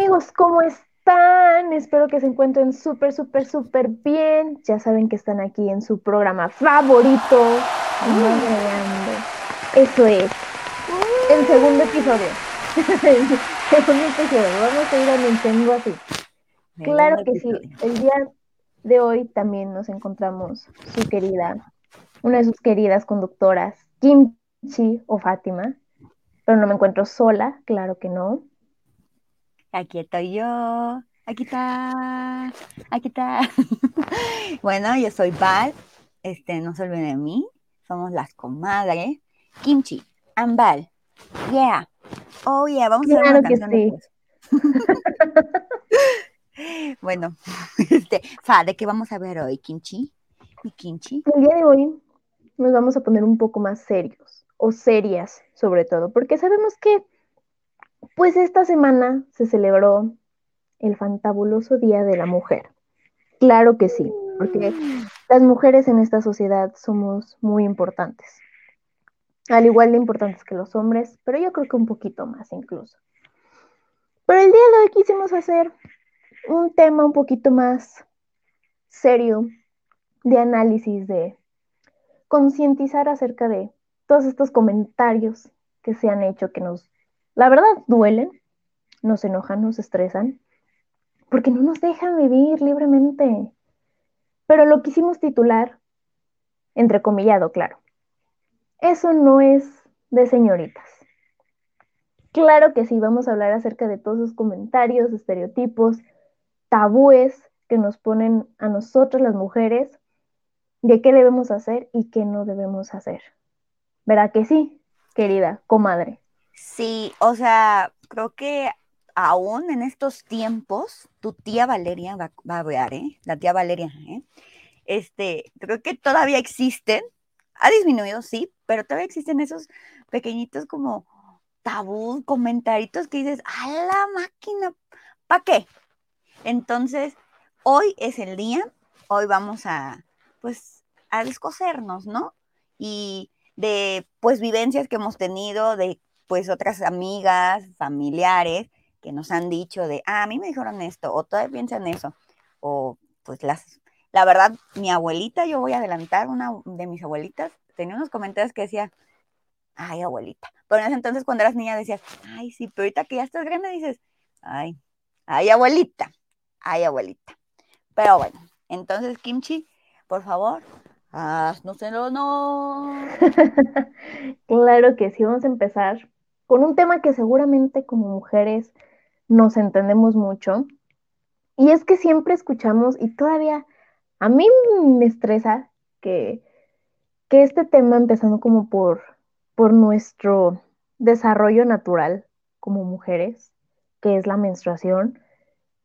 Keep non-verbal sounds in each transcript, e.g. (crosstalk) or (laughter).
amigos, ¿cómo están? Espero que se encuentren súper, súper, súper bien. Ya saben que están aquí en su programa favorito. Eso es. El segundo episodio. (laughs) el segundo episodio. Vamos a ir a Nintendo así. Claro que sí. El día de hoy también nos encontramos su querida, una de sus queridas conductoras, Kimchi o Fátima. Pero no me encuentro sola, claro que no. Aquí estoy yo. Aquí está. Aquí está. (laughs) bueno, yo soy Val. Este, no se olviden de mí. Somos las comadres. Kimchi, Ambal. Yeah. Oh, yeah. Vamos a hacer una canción. (laughs) bueno, (laughs) este, Fa, ¿de qué vamos a ver hoy, Kimchi? ¿Y Kimchi? El día de hoy nos vamos a poner un poco más serios, o serias sobre todo, porque sabemos que pues esta semana se celebró el fantabuloso Día de la Mujer. Claro que sí, porque las mujeres en esta sociedad somos muy importantes. Al igual de importantes que los hombres, pero yo creo que un poquito más incluso. Pero el día de hoy quisimos hacer un tema un poquito más serio de análisis, de concientizar acerca de todos estos comentarios que se han hecho que nos la verdad, duelen, nos enojan, nos estresan, porque no nos dejan vivir libremente. Pero lo quisimos titular, entrecomillado, claro. Eso no es de señoritas. Claro que sí, vamos a hablar acerca de todos esos comentarios, estereotipos, tabúes que nos ponen a nosotras las mujeres de qué debemos hacer y qué no debemos hacer. ¿Verdad que sí, querida comadre? Sí, o sea, creo que aún en estos tiempos, tu tía Valeria va, a ver, ¿eh? La tía Valeria, ¿eh? Este, creo que todavía existen, ha disminuido, sí, pero todavía existen esos pequeñitos como tabú, comentaritos que dices, a la máquina, ¿para qué? Entonces, hoy es el día, hoy vamos a, pues, a descosernos, ¿no? Y de, pues, vivencias que hemos tenido, de pues otras amigas, familiares que nos han dicho de, ah, a mí me dijeron esto, o todavía piensan eso, o pues las, la verdad, mi abuelita, yo voy a adelantar, una de mis abuelitas, tenía unos comentarios que decía, ay, abuelita, pero en ese entonces cuando eras niña decías, ay, sí, pero ahorita que ya estás grande dices, ay, ay, abuelita, ay, abuelita. Pero bueno, entonces, Kimchi, por favor, no sé, no, no. claro que sí, vamos a empezar con un tema que seguramente como mujeres nos entendemos mucho. Y es que siempre escuchamos, y todavía a mí me estresa que, que este tema, empezando como por, por nuestro desarrollo natural como mujeres, que es la menstruación,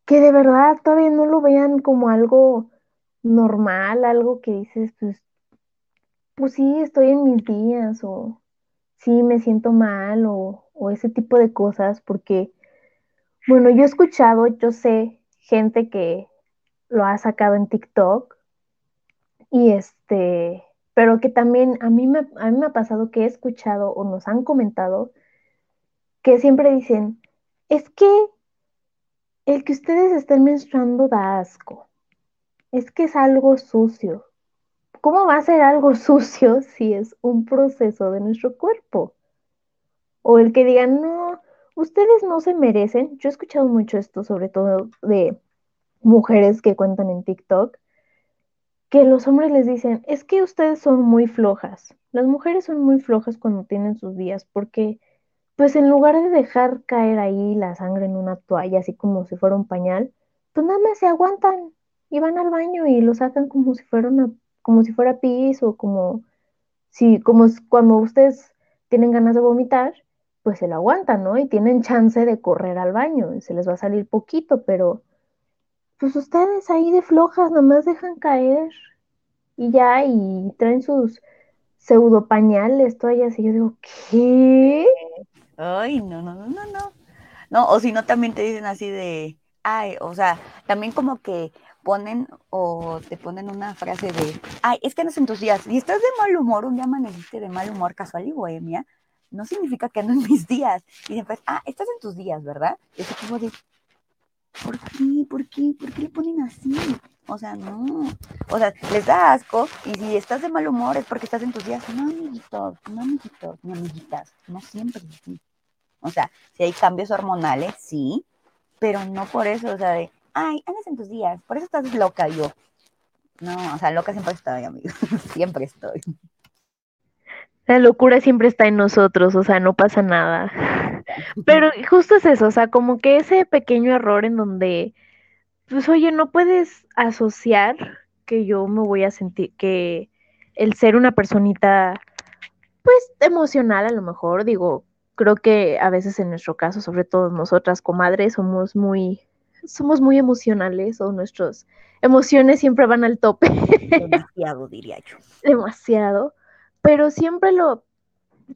que de verdad todavía no lo vean como algo normal, algo que dices, pues, pues sí, estoy en mis días, o sí me siento mal o, ese tipo de cosas, porque, bueno, yo he escuchado, yo sé gente que lo ha sacado en TikTok y este, pero que también a mí me, a mí me ha pasado que he escuchado o nos han comentado que siempre dicen, es que el que ustedes estén menstruando da asco, es que es algo sucio, ¿Cómo va a ser algo sucio si es un proceso de nuestro cuerpo? O el que digan, no, ustedes no se merecen. Yo he escuchado mucho esto, sobre todo de mujeres que cuentan en TikTok, que los hombres les dicen, es que ustedes son muy flojas. Las mujeres son muy flojas cuando tienen sus días, porque pues en lugar de dejar caer ahí la sangre en una toalla, así como si fuera un pañal, pues nada más se aguantan y van al baño y lo sacan como si fuera una como si fuera pis o como si, como cuando ustedes tienen ganas de vomitar, pues se lo aguantan, ¿no? Y tienen chance de correr al baño, se les va a salir poquito, pero pues ustedes ahí de flojas nomás dejan caer y ya, y traen sus pseudo pañales, toallas, y yo digo, ¿qué? Ay, no, no, no, no, no. No, o si no, también te dicen así de, ay, o sea, también como que ponen o te ponen una frase de, ay, es que no en tus días, y estás de mal humor, un día amaneciste de mal humor casual y bohemia, no significa que no en mis días. Y después, ah, estás en tus días, ¿verdad? Y ese tipo de, ¿por qué? ¿Por qué? ¿Por qué le ponen así? O sea, no. O sea, les da asco y si estás de mal humor es porque estás en tus días. No, amiguitos, no, amiguitos, amiguitas. No siempre es. O sea, si hay cambios hormonales, sí, pero no por eso, o sea, de, ay, andas en tus días, por eso estás loca yo. No, o sea, loca siempre estoy, amigo. (laughs) siempre estoy. La locura siempre está en nosotros, o sea, no pasa nada. Pero (laughs) justo es eso, o sea, como que ese pequeño error en donde, pues oye, no puedes asociar que yo me voy a sentir, que el ser una personita, pues emocional a lo mejor, digo, creo que a veces en nuestro caso, sobre todo nosotras comadres, somos muy, somos muy emocionales o nuestras emociones siempre van al tope. Demasiado, (laughs) diría yo. Demasiado. Pero siempre lo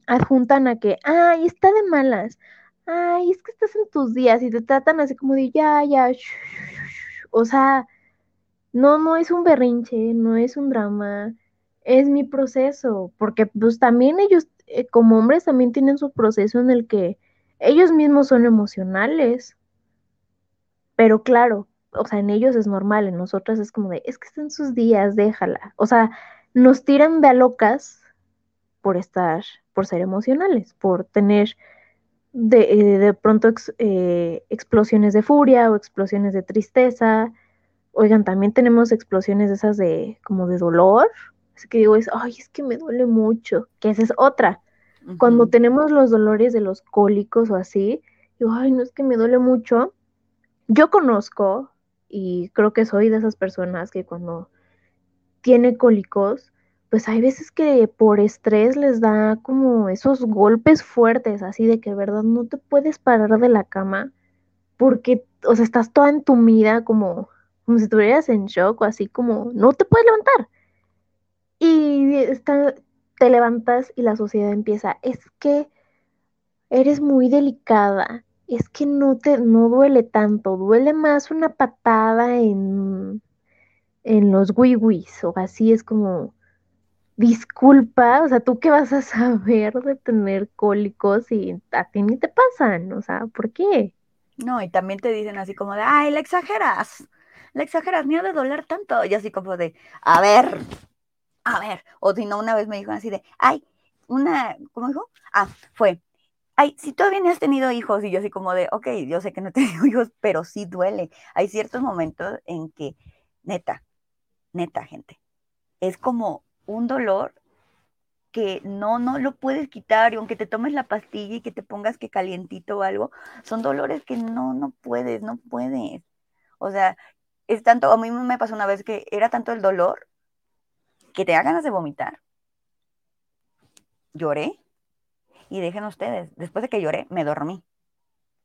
adjuntan a que, ay, está de malas. Ay, es que estás en tus días y te tratan así como de, ya, ya. O sea, no, no es un berrinche, no es un drama, es mi proceso, porque pues también ellos eh, como hombres también tienen su proceso en el que ellos mismos son emocionales. Pero claro, o sea, en ellos es normal, en nosotras es como de, es que están sus días, déjala. O sea, nos tiran de a locas por estar, por ser emocionales, por tener de, eh, de pronto eh, explosiones de furia o explosiones de tristeza. Oigan, también tenemos explosiones de esas de como de dolor, que digo es, ay, es que me duele mucho, que esa es otra. Cuando tenemos los dolores de los cólicos o así, digo, ay, no es que me duele mucho. Yo conozco y creo que soy de esas personas que cuando tiene cólicos, pues hay veces que por estrés les da como esos golpes fuertes, así de que, ¿verdad? No te puedes parar de la cama porque, o sea, estás toda entumida como, como si estuvieras en shock o así como, no te puedes levantar. Y te levantas y la sociedad empieza, es que eres muy delicada, es que no te no duele tanto, duele más una patada en, en los wiwis o así es como disculpa, o sea, tú qué vas a (laughs) saber de tener cólicos y a ti ni te pasan, o sea, ¿por qué? No, y también te dicen así como de, ay, le exageras, le exageras, ni ha de doler tanto, y así como de, a ver, a ver, o si no, una vez me dijo así de, ay, una, ¿cómo dijo? Ah, fue, ay, si todavía no has tenido hijos, y yo así como de, ok, yo sé que no he tenido (laughs) hijos, pero sí duele. Hay ciertos momentos en que, neta, neta, gente, es como un dolor que no, no lo puedes quitar, y aunque te tomes la pastilla y que te pongas que calientito o algo, son dolores que no, no puedes, no puedes. O sea, es tanto, a mí me pasó una vez que era tanto el dolor que te da ganas de vomitar. Lloré y dejen ustedes, después de que lloré, me dormí.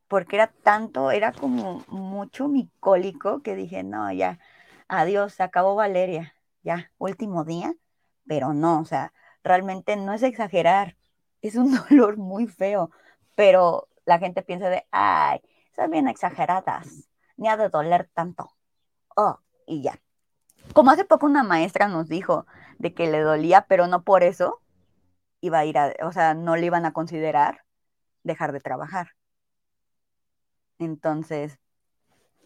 Porque era tanto, era como mucho mi cólico que dije, no, ya, adiós, se acabó Valeria, ya, último día, pero no, o sea, realmente no es exagerar, es un (laughs) dolor muy feo, pero la gente piensa de, ay, son bien exageradas, ni ha de doler tanto. Oh, y ya. Como hace poco una maestra nos dijo de que le dolía, pero no por eso iba a ir a, o sea, no le iban a considerar dejar de trabajar. Entonces,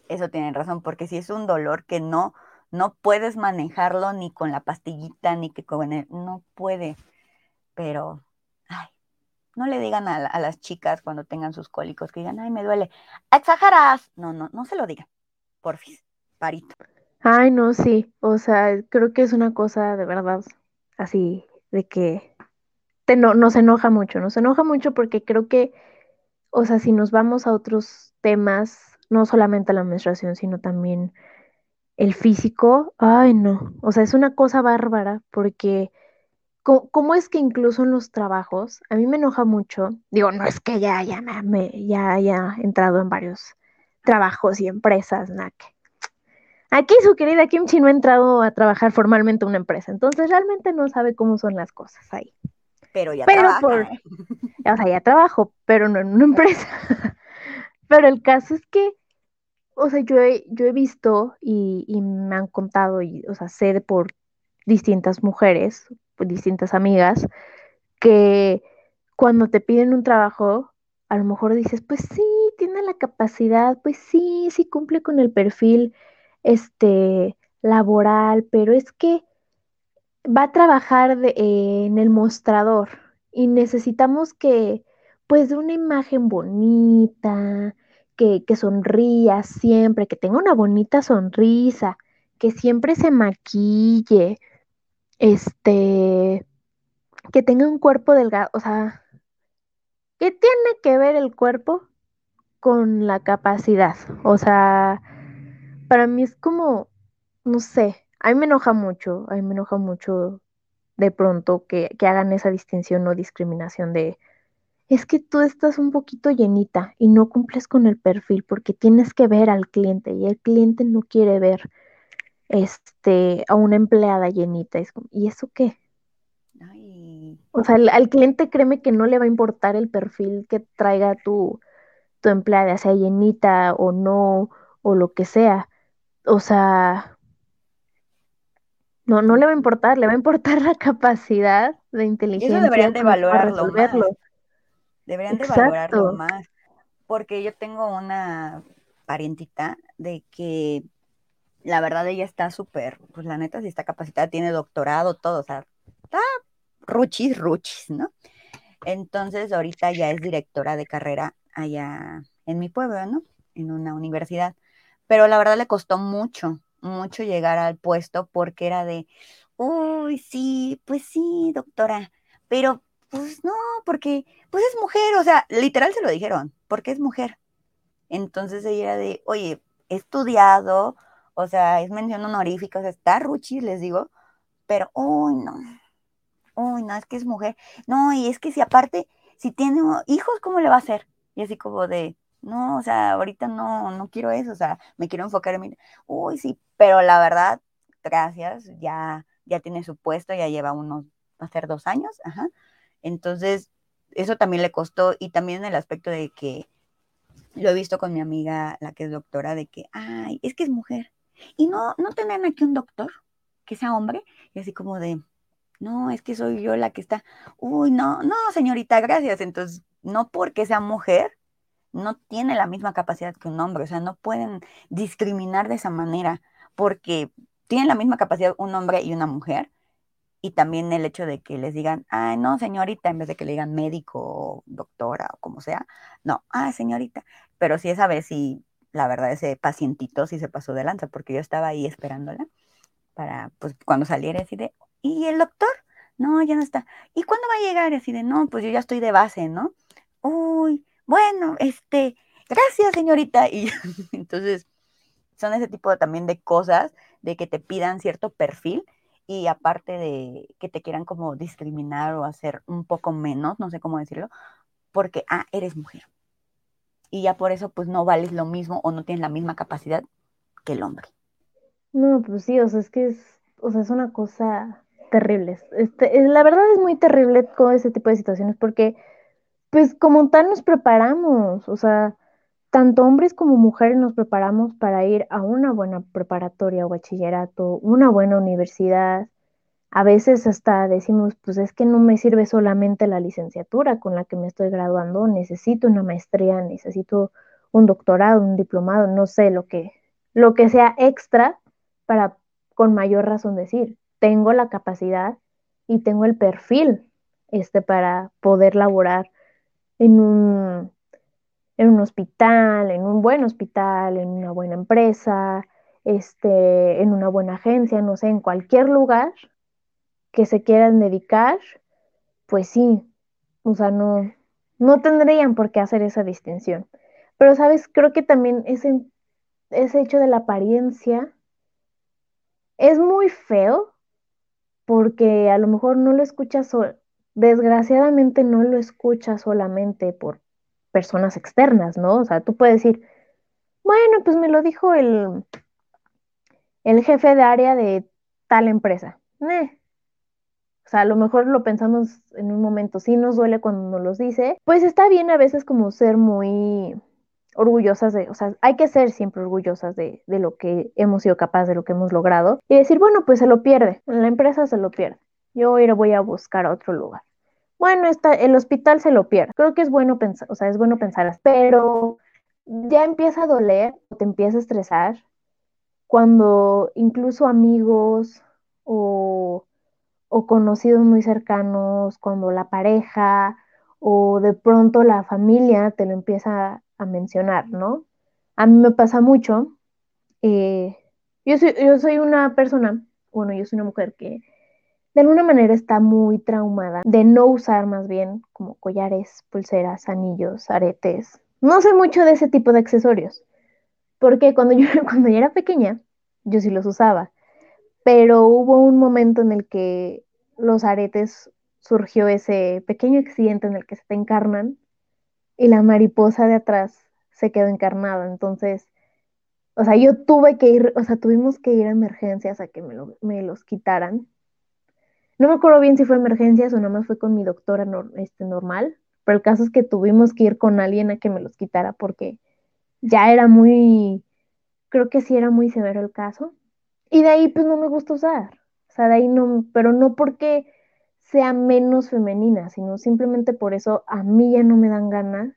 eso tienen razón, porque si es un dolor que no, no puedes manejarlo ni con la pastillita, ni que con el, no puede. Pero, ay, no le digan a, las chicas cuando tengan sus cólicos que digan, ay, me duele. Exageras. No, no, no se lo digan. Porfis, parito. Ay, no, sí. O sea, creo que es una cosa de verdad así, de que te no, nos enoja mucho, nos enoja mucho porque creo que, o sea, si nos vamos a otros temas, no solamente la menstruación, sino también el físico, ay, no. O sea, es una cosa bárbara porque... ¿Cómo, es que incluso en los trabajos, a mí me enoja mucho, digo, no es que ya, ya, me, ya haya entrado en varios trabajos y empresas, que Aquí su querida Kimchi no ha entrado a trabajar formalmente en una empresa, entonces realmente no sabe cómo son las cosas ahí. Pero ya trabaja. Por, o sea, ya trabajo, pero no en una empresa. (laughs) pero el caso es que, o sea, yo he, yo he visto y, y me han contado, y, o sea, sé por distintas mujeres, por distintas amigas, que cuando te piden un trabajo, a lo mejor dices, pues sí, tiene tiene la capacidad, pues sí, sí cumple con el perfil este laboral, pero es que va a trabajar en el mostrador y necesitamos que, pues, de una imagen bonita, que, que sonría siempre, que tenga una bonita sonrisa, que siempre se maquille, este, que tenga un cuerpo delgado, o sea, ¿qué tiene que ver el cuerpo con la capacidad? O sea, para mí es como, no sé, a mí me enoja mucho, a mí me enoja mucho de pronto que, que hagan esa distinción o discriminación de, es que tú estás un poquito llenita y no cumples con el perfil porque tienes que ver al cliente y el cliente no quiere ver este, a una empleada llenita. ¿Y eso qué? O sea, al, cliente créeme que no le va a importar el perfil que traiga tu, tu empleada, sea llenita o no, o lo que sea. O sea, no, no le va a importar, le va a importar la capacidad de inteligencia. Eso deberían de valorarlo más. Deberían de valorarlo más. Porque yo tengo una parientita de que la verdad ella está súper, pues la neta sí está capacitada, tiene doctorado, todo, o sea, está ruchis, ruchis, ¿no? Entonces ahorita ya es directora de carrera allá en mi pueblo, ¿no? En una universidad. Pero la verdad le costó mucho, mucho llegar al puesto porque era de, uy, sí, pues sí, doctora, pero pues no, porque pues es mujer, o sea, literal se lo dijeron, porque es mujer. Entonces ella era de, oye, he estudiado, o sea, es mención honorífica, o sea, está Ruchi, les digo, pero, uy, no, uy, no, es que es mujer, no, y es que si aparte, si tiene hijos, ¿cómo le va a hacer? Y así como de, no, o sea, ahorita no, no quiero eso, o sea, me quiero enfocar en mí, uy, sí, pero la verdad, gracias, ya, ya tiene su puesto, ya lleva unos, va a ser dos años, ajá, entonces, eso también le costó, y también el aspecto de que, lo he visto con mi amiga, la que es doctora, de que, ay, es que es mujer, y no, no tener aquí un doctor que sea hombre, y así como de, no, es que soy yo la que está, uy, no, no, señorita, gracias. Entonces, no porque sea mujer, no tiene la misma capacidad que un hombre, o sea, no pueden discriminar de esa manera, porque tienen la misma capacidad un hombre y una mujer, y también el hecho de que les digan, ay, no, señorita, en vez de que le digan médico, o doctora o como sea, no, ah, señorita, pero sí esa vez sí la verdad ese pacientito sí se pasó de lanza, porque yo estaba ahí esperándola para, pues, cuando saliera así de, ¿y el doctor? No, ya no está. ¿Y cuándo va a llegar? Así de, no, pues yo ya estoy de base, ¿no? Uy, bueno, este, gracias, señorita. Y (laughs) entonces, son ese tipo también de cosas, de que te pidan cierto perfil y aparte de que te quieran como discriminar o hacer un poco menos, no sé cómo decirlo, porque, ah, eres mujer y ya por eso pues no vales lo mismo o no tienes la misma capacidad que el hombre. No, pues sí, o sea, es que es, o sea, es una cosa terrible. Este, la verdad es muy terrible todo ese tipo de situaciones porque, pues como tal nos preparamos, o sea, tanto hombres como mujeres nos preparamos para ir a una buena preparatoria o bachillerato, una buena universidad, a veces hasta decimos, pues es que no me sirve solamente la licenciatura con la que me estoy graduando, necesito una maestría, necesito un doctorado, un diplomado, no sé, lo que, lo que sea extra para con mayor razón decir, tengo la capacidad y tengo el perfil este, para poder laborar en un, en un hospital, en un buen hospital, en una buena empresa, este, en una buena agencia, no sé, en cualquier lugar que se quieran dedicar, pues sí, o sea, no, no tendrían por qué hacer esa distinción. Pero, ¿sabes? Creo que también ese, ese hecho de la apariencia es muy feo porque a lo mejor no lo escuchas, desgraciadamente no lo escuchas solamente por personas externas, ¿no? O sea, tú puedes decir, bueno, pues me lo dijo el, el jefe de área de tal empresa. Eh, o sea, a lo mejor lo pensamos en un momento, sí nos duele cuando nos los dice, pues está bien a veces como ser muy orgullosas de, o sea, hay que ser siempre orgullosas de, de lo que hemos sido capaces, de lo que hemos logrado, y decir, bueno, pues se lo pierde, la empresa se lo pierde, yo ir voy a buscar otro lugar. Bueno, está, el hospital se lo pierde. Creo que es bueno pensar, o sea, es bueno pensar, pero ya empieza a doler, te empieza a estresar, cuando incluso amigos o, o conocidos muy cercanos, cuando la pareja o de pronto la familia te lo empieza a mencionar, ¿no? A mí me pasa mucho. Eh, yo, soy, yo soy una persona, bueno, yo soy una mujer que de alguna manera está muy traumada de no usar más bien como collares, pulseras, anillos, aretes. No sé mucho de ese tipo de accesorios, porque cuando yo, (laughs) cuando yo era pequeña, yo sí los usaba, pero hubo un momento en el que los aretes surgió ese pequeño accidente en el que se te encarnan y la mariposa de atrás se quedó encarnada. Entonces, o sea, yo tuve que ir, o sea, tuvimos que ir a emergencias a que me, lo, me los quitaran. No me acuerdo bien si fue emergencias o nada más fue con mi doctora este, normal, pero el caso es que tuvimos que ir con alguien a que me los quitara porque ya era muy, creo que sí era muy severo el caso. Y de ahí pues no me gusta usar. O sea, de ahí no, pero no porque sea menos femenina, sino simplemente por eso a mí ya no me dan ganas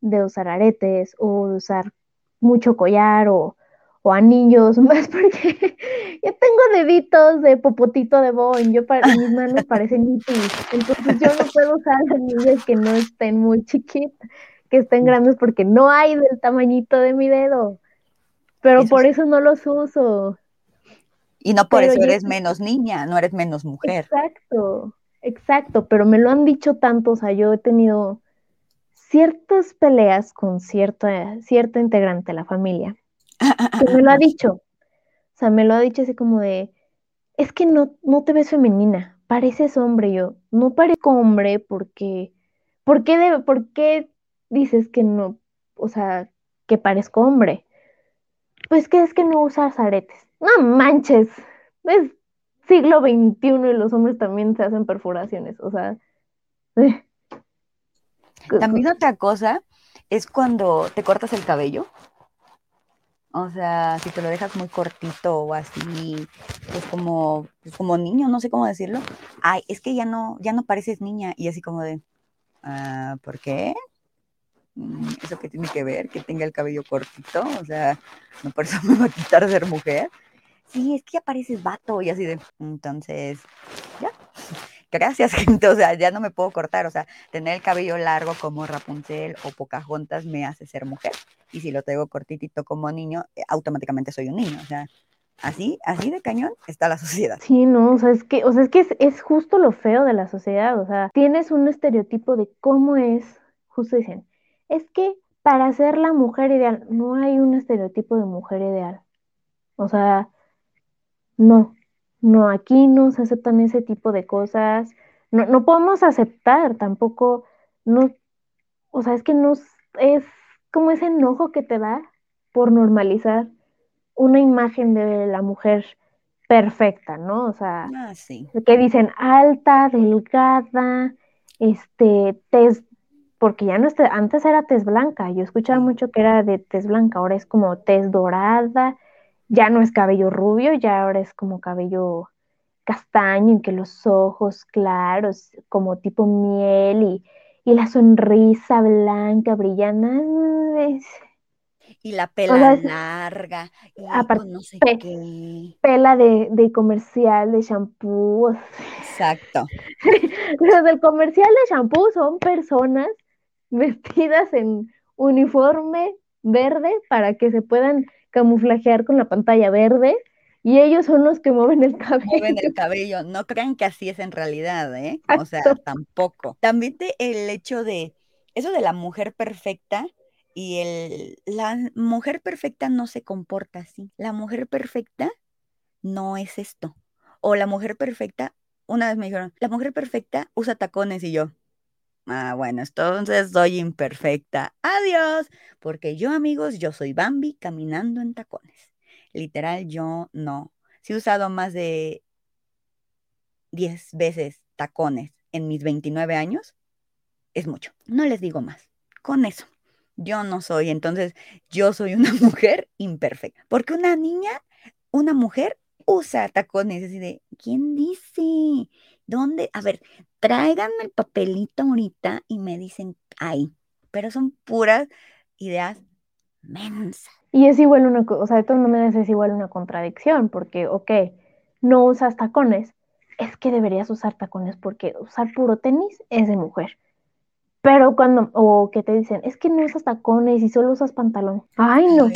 de usar aretes o de usar mucho collar o, o anillos, (laughs) más porque yo tengo deditos de popotito de Boeing, yo para, mis manos parecen nitis, entonces yo no puedo usar (laughs) anillos que no estén muy chiquitas, que estén grandes porque no hay del tamañito de mi dedo, pero eso por eso no los uso. Y no por pero eso eres yo... menos niña, no eres menos mujer. Exacto, exacto, pero me lo han dicho tanto, o sea, yo he tenido ciertas peleas con cierta, cierto integrante de la familia me lo ha dicho. O sea, me lo ha dicho así como de, es que no, no te ves femenina, pareces hombre. Yo, no parezco hombre porque, ¿por qué, de, ¿por qué dices que no, o sea, que parezco hombre? Pues que es que no usas aretes. No manches, es siglo XXI y los hombres también se hacen perforaciones, o sea. Eh. También otra cosa es cuando te cortas el cabello. O sea, si te lo dejas muy cortito o así, pues como, pues como niño, no sé cómo decirlo. Ay, es que ya no, ya no pareces niña. Y así como de, ah, ¿por qué? Mm, ¿Eso qué tiene que ver? Que tenga el cabello cortito. O sea, no por eso (laughs) me va a quitar ser mujer. Sí, es que ya pareces vato y así de, entonces, ya. Gracias, (laughs) gente. O sea, ya no me puedo cortar. O sea, tener el cabello largo como Rapunzel o Pocahontas me hace ser mujer y si lo tengo cortitito como niño, eh, automáticamente soy un niño. O sea, así, así de cañón está la (laughs) sociedad. Sí, no, o sea, es que, o sea, es que es, es justo lo feo de la sociedad. O sea, tienes un estereotipo de cómo es, justo dicen, es que para ser la mujer ideal, no hay un estereotipo de mujer ideal. O sea, no, no, aquí no se aceptan ese tipo de cosas. No, no podemos aceptar tampoco, no, o sea, es que no es como ese enojo que te da por normalizar una imagen de la mujer perfecta, ¿no? O sea, ah, sí. que dicen alta, delgada, este, tez, porque ya no es, antes era tez blanca, yo escuchaba mucho que era de tez blanca, ahora es como tez dorada, ya no es cabello rubio, ya ahora es como cabello castaño, en que los ojos claros, como tipo miel y y la sonrisa blanca, brillante. Y la pela o sea, larga, y aparte, no sé pe qué. Pela de, de comercial de shampoo. Exacto. (laughs) Los del comercial de shampoo son personas vestidas en uniforme verde para que se puedan camuflajear con la pantalla verde y ellos son los que mueven el cabello. Mueven el cabello. No crean que así es en realidad, ¿eh? O sea, tampoco. También te, el hecho de eso de la mujer perfecta y el la mujer perfecta no se comporta así. La mujer perfecta no es esto. O la mujer perfecta, una vez me dijeron, la mujer perfecta usa tacones y yo. Ah, bueno, entonces soy imperfecta. Adiós. Porque yo, amigos, yo soy Bambi caminando en tacones literal yo no. Si he usado más de 10 veces tacones en mis 29 años, es mucho. No les digo más. Con eso, yo no soy, entonces yo soy una (laughs) mujer imperfecta. Porque una niña, una mujer usa tacones, así de, ¿quién dice? ¿Dónde? A ver, tráiganme el papelito ahorita y me dicen, ahí, pero son puras ideas mensas. Y es igual una, o sea, de todas maneras es igual una contradicción, porque, ok, no usas tacones, es que deberías usar tacones porque usar puro tenis es de mujer. Pero cuando, o que te dicen, es que no usas tacones y solo usas pantalón. Ay, no.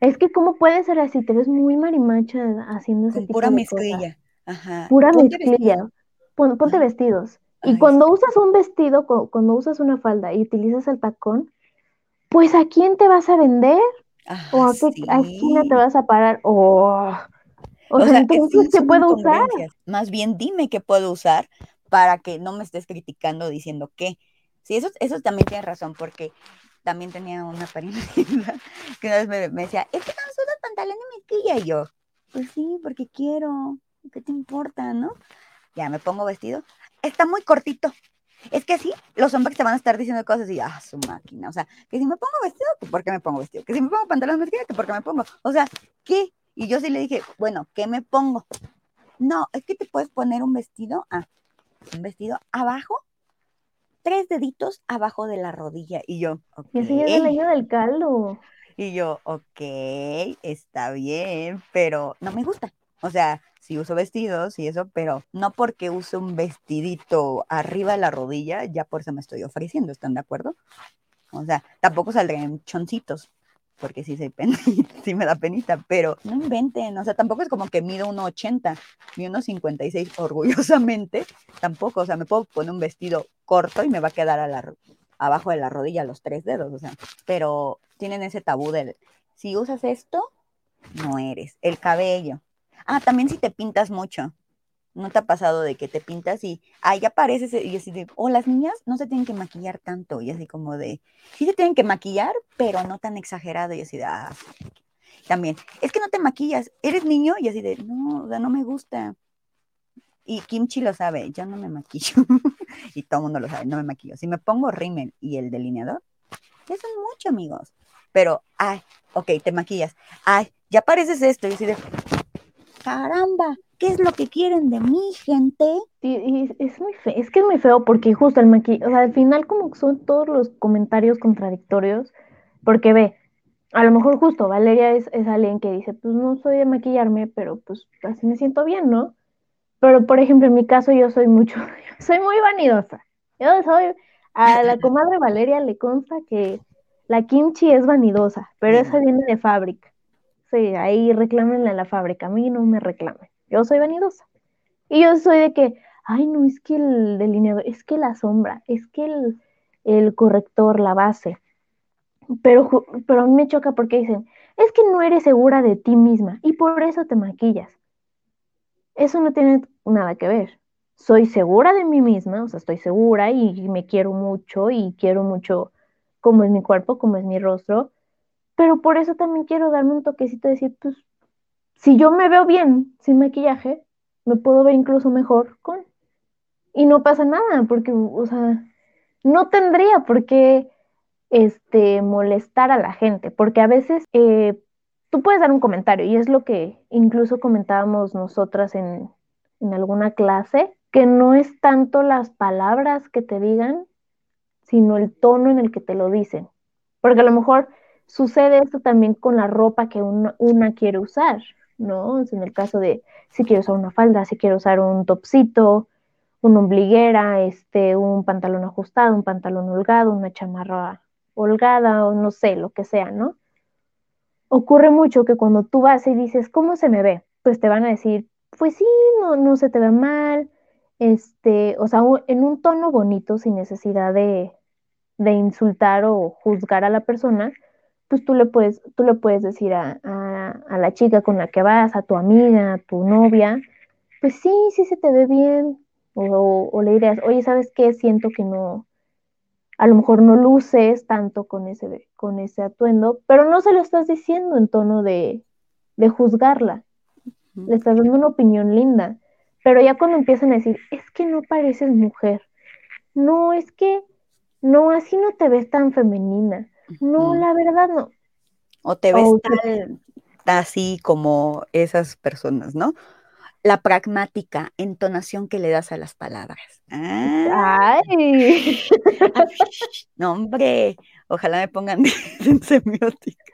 Es que cómo puede ser así, te ves muy marimacha haciendo ese tipo pura de mezclilla. Ajá. Pura mezclilla. ponte vestidos. Y cuando usas un vestido, cuando usas una falda y utilizas el tacón, pues ¿a quién te vas a vender? ¿O a qué esquina te vas a parar? o sea, entonces, ¿qué puedo usar? Más bien dime qué puedo usar para que no me estés criticando diciendo qué. Sí, eso, eso también tiene razón, porque también tenía una pariente (laughs) que una vez me, decía, es que no usas pantalón y mezquilla. Y yo, pues sí, porque quiero. ¿Qué te importa, no? Ya me pongo vestido. Está muy cortito. Es que sí, los hombres te van a estar diciendo cosas y, ah, su máquina. O sea, que si me pongo vestido, que por qué me pongo vestido. Que si me pongo pantalón mezquilla, que por qué me pongo. O sea, ¿qué? Y yo sí le dije, bueno, ¿qué me pongo? No, es que te puedes poner un vestido, ah, un vestido abajo tres deditos abajo de la rodilla. Y yo, ok. Y así es el año del caldo. Y yo, ok, está bien, pero no me gusta. O sea, sí uso vestidos y eso, pero no porque use un vestidito arriba de la rodilla, ya por eso me estoy ofreciendo, ¿están de acuerdo? O sea, tampoco saldré en choncitos, porque sí, soy pen (laughs) sí me da penita, pero no inventen, o sea, tampoco es como que mido 1,80, mido 1,56 orgullosamente, tampoco, o sea, me puedo poner un vestido corto y me va a quedar a la, abajo de la rodilla los tres dedos, o sea, pero tienen ese tabú del, si usas esto, no eres, el cabello. Ah, también si te pintas mucho, ¿No te ha pasado de que te pintas y ahí apareces y así de, oh, las niñas no se tienen que maquillar tanto y así como de, sí se tienen que maquillar, pero no tan exagerado y así de, ah, también, es que no te maquillas, eres niño y así de, no, o no me gusta. Y Kimchi lo sabe, yo no me maquillo. (laughs) y todo el mundo lo sabe, no me maquillo. Si me pongo rímel y el delineador, eso es mucho, amigos. Pero, ay, ok, te maquillas. Ay, ya pareces esto. Y así de, caramba, ¿qué es lo que quieren de mí, gente? Y, es muy feo, es que es muy feo porque justo el maquillaje, o sea, al final como son todos los comentarios contradictorios, porque ve, a lo mejor justo Valeria es, es alguien que dice, pues no soy de maquillarme, pero pues así me siento bien, ¿no? Pero por ejemplo, en mi caso yo soy mucho, (laughs) soy muy vanidosa. Yo soy, a la comadre Valeria le consta que la kimchi es vanidosa, pero esa viene de fábrica. Sí, ahí reclámenle a la fábrica, a mí no me reclamen. Yo soy vanidosa. Y yo soy de que, ay, no, es que el delineador, es que la sombra, es que el, el corrector, la base. Pero, pero a mí me choca porque dicen, es que no eres segura de ti misma y por eso te maquillas. Eso no tiene nada que ver. Soy segura de mí misma, o sea, estoy segura y me quiero mucho y quiero mucho cómo es mi cuerpo, cómo es mi rostro, pero por eso también quiero darme un toquecito de decir, pues, si yo me veo bien sin maquillaje, me puedo ver incluso mejor con. Y no pasa nada, porque, o sea, no tendría por qué este, molestar a la gente, porque a veces eh, tú puedes dar un comentario, y es lo que incluso comentábamos nosotras en, en alguna clase, que no es tanto las palabras que te digan, sino el tono en el que te lo dicen. Porque a lo mejor Sucede esto también con la ropa que una, quiere usar, ¿no? En el caso de si quiero usar una falda, si quiero usar un topsito, una ombliguera, este, un pantalón ajustado, un pantalón holgado, una chamarra holgada o no sé, lo que sea, ¿no? Ocurre mucho que cuando tú vas y dices, ¿cómo se me ve? Pues te van a decir, pues sí, no, no se te ve mal, este, o sea, en un tono bonito, sin necesidad de, de insultar o juzgar a la persona, pues tú le puedes, tú le puedes decir a, la chica con la que vas, a tu amiga, a tu novia, pues sí, sí se te ve bien. O, le dirías, oye, ¿sabes qué? Siento que no, a lo mejor no luces tanto con ese, con ese atuendo, pero no se lo estás diciendo en tono de, de juzgarla. Le estás dando una opinión linda. Pero ya cuando empiezan a decir, es que no pareces mujer. No, es que, no, así no te ves tan femenina no, la verdad no. O te ves así como esas personas, ¿no? la pragmática entonación que le das a las palabras. Ah. ¡Ay! (laughs) no, hombre, ojalá me pongan (laughs) en semiótica.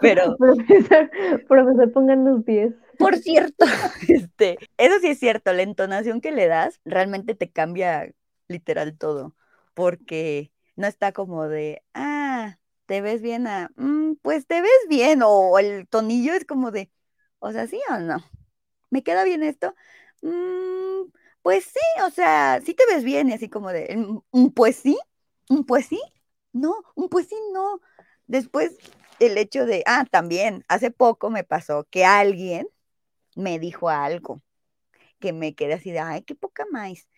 Pero. (laughs) Profesor, profesor pónganos 10. Por cierto, este, eso sí es cierto, la entonación que le das realmente te cambia literal todo, porque no está como de, ah, te ves bien, a, mm, pues te ves bien, o el tonillo es como de, o sea, sí o no, ¿me queda bien esto? Mm, pues sí, o sea, sí te ves bien, y así como de, mm, un pues sí, un pues sí, no, un pues sí, no. Después, el hecho de, ah, también, hace poco me pasó que alguien me dijo algo que me quedé así de, ay, qué poca más.